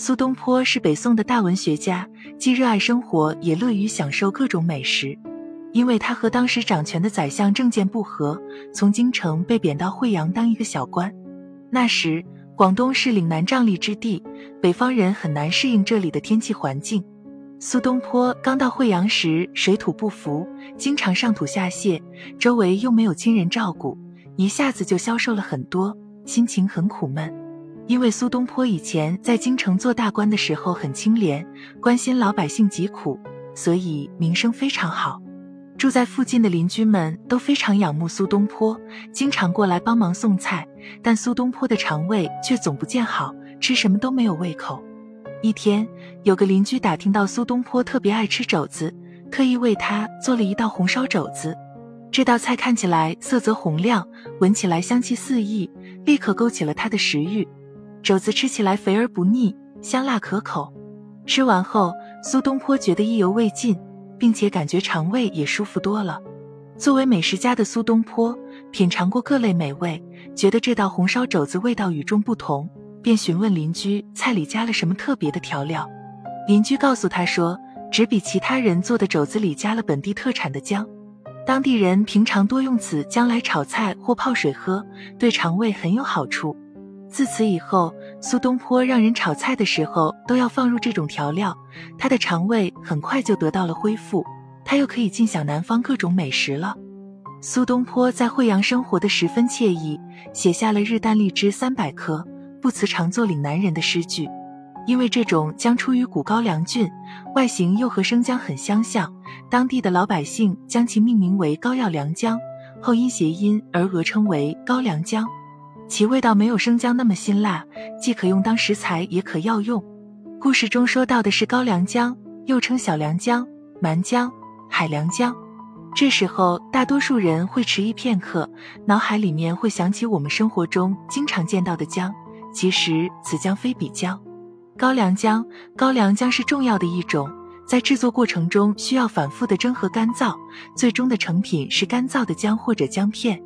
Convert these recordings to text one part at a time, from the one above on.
苏东坡是北宋的大文学家，既热爱生活，也乐于享受各种美食。因为他和当时掌权的宰相政见不合，从京城被贬到惠阳当一个小官。那时广东是岭南瘴疠之地，北方人很难适应这里的天气环境。苏东坡刚到惠阳时，水土不服，经常上吐下泻，周围又没有亲人照顾，一下子就消瘦了很多，心情很苦闷。因为苏东坡以前在京城做大官的时候很清廉，关心老百姓疾苦，所以名声非常好。住在附近的邻居们都非常仰慕苏东坡，经常过来帮忙送菜，但苏东坡的肠胃却总不见好，吃什么都没有胃口。一天，有个邻居打听到苏东坡特别爱吃肘子，特意为他做了一道红烧肘子。这道菜看起来色泽红亮，闻起来香气四溢，立刻勾起了他的食欲。肘子吃起来肥而不腻，香辣可口。吃完后，苏东坡觉得意犹未尽，并且感觉肠胃也舒服多了。作为美食家的苏东坡，品尝过各类美味，觉得这道红烧肘子味道与众不同。便询问邻居菜里加了什么特别的调料，邻居告诉他说，只比其他人做的肘子里加了本地特产的姜，当地人平常多用此姜来炒菜或泡水喝，对肠胃很有好处。自此以后，苏东坡让人炒菜的时候都要放入这种调料，他的肠胃很快就得到了恢复，他又可以尽享南方各种美食了。苏东坡在惠阳生活的十分惬意，写下了《日啖荔枝三百颗》。不辞常作岭南人的诗句，因为这种姜出于古高梁郡，外形又和生姜很相像，当地的老百姓将其命名为高要良姜，后因谐音而讹称为高良姜。其味道没有生姜那么辛辣，既可用当食材，也可药用。故事中说到的是高良姜，又称小良姜、蛮姜、海良姜。这时候，大多数人会迟疑片刻，脑海里面会想起我们生活中经常见到的姜。其实此姜非彼姜，高良姜。高良姜是重要的一种，在制作过程中需要反复的蒸和干燥，最终的成品是干燥的姜或者姜片。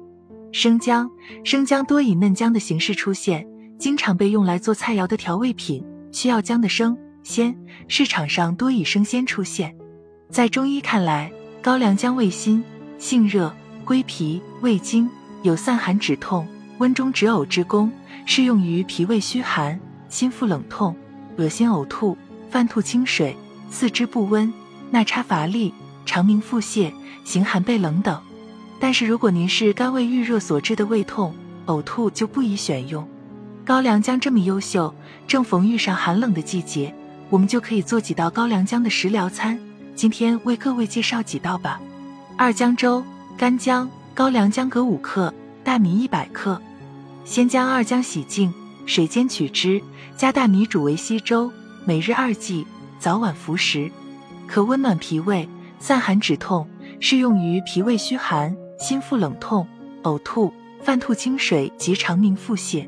生姜，生姜多以嫩姜的形式出现，经常被用来做菜肴的调味品，需要姜的生鲜，市场上多以生鲜出现。在中医看来，高良姜味辛，性热，归脾，胃经，有散寒止痛、温中止呕之功。适用于脾胃虚寒、心腹冷痛、恶心呕吐、泛吐清水、四肢不温、纳差乏力、肠鸣腹泻、形寒背冷等。但是如果您是肝胃郁热所致的胃痛、呕吐，就不宜选用。高良姜这么优秀，正逢遇上寒冷的季节，我们就可以做几道高良姜的食疗餐。今天为各位介绍几道吧。二姜粥：干姜、高良姜各五克，大米一百克。先将二姜洗净，水煎取汁，加大米煮为稀粥，每日二剂，早晚服食，可温暖脾胃、散寒止痛，适用于脾胃虚寒、心腹冷痛、呕吐、泛吐清水及肠鸣腹泻。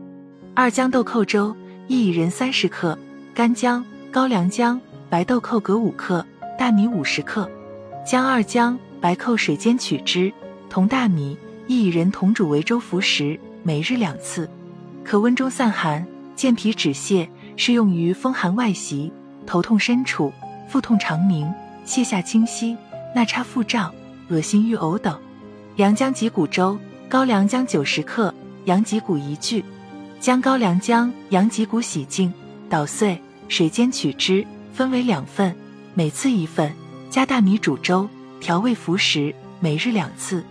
二姜豆蔻粥，薏苡仁三十克，干姜、高良姜、白豆蔻各五克，大米五十克，将二姜、白蔻水煎取汁，同大米，薏苡仁同煮为粥服食。每日两次，可温中散寒、健脾止泻，适用于风寒外袭、头痛身处、腹痛肠鸣、泻下清晰、纳差腹胀、恶心欲呕等。良姜脊骨粥：高良姜九十克，羊脊骨一具。将高良姜、羊脊骨洗净，捣碎，水煎取汁，分为两份，每次一份，加大米煮粥，调味服食，每日两次，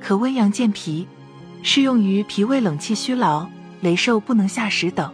可温阳健脾。适用于脾胃冷气虚劳、雷瘦不能下食等。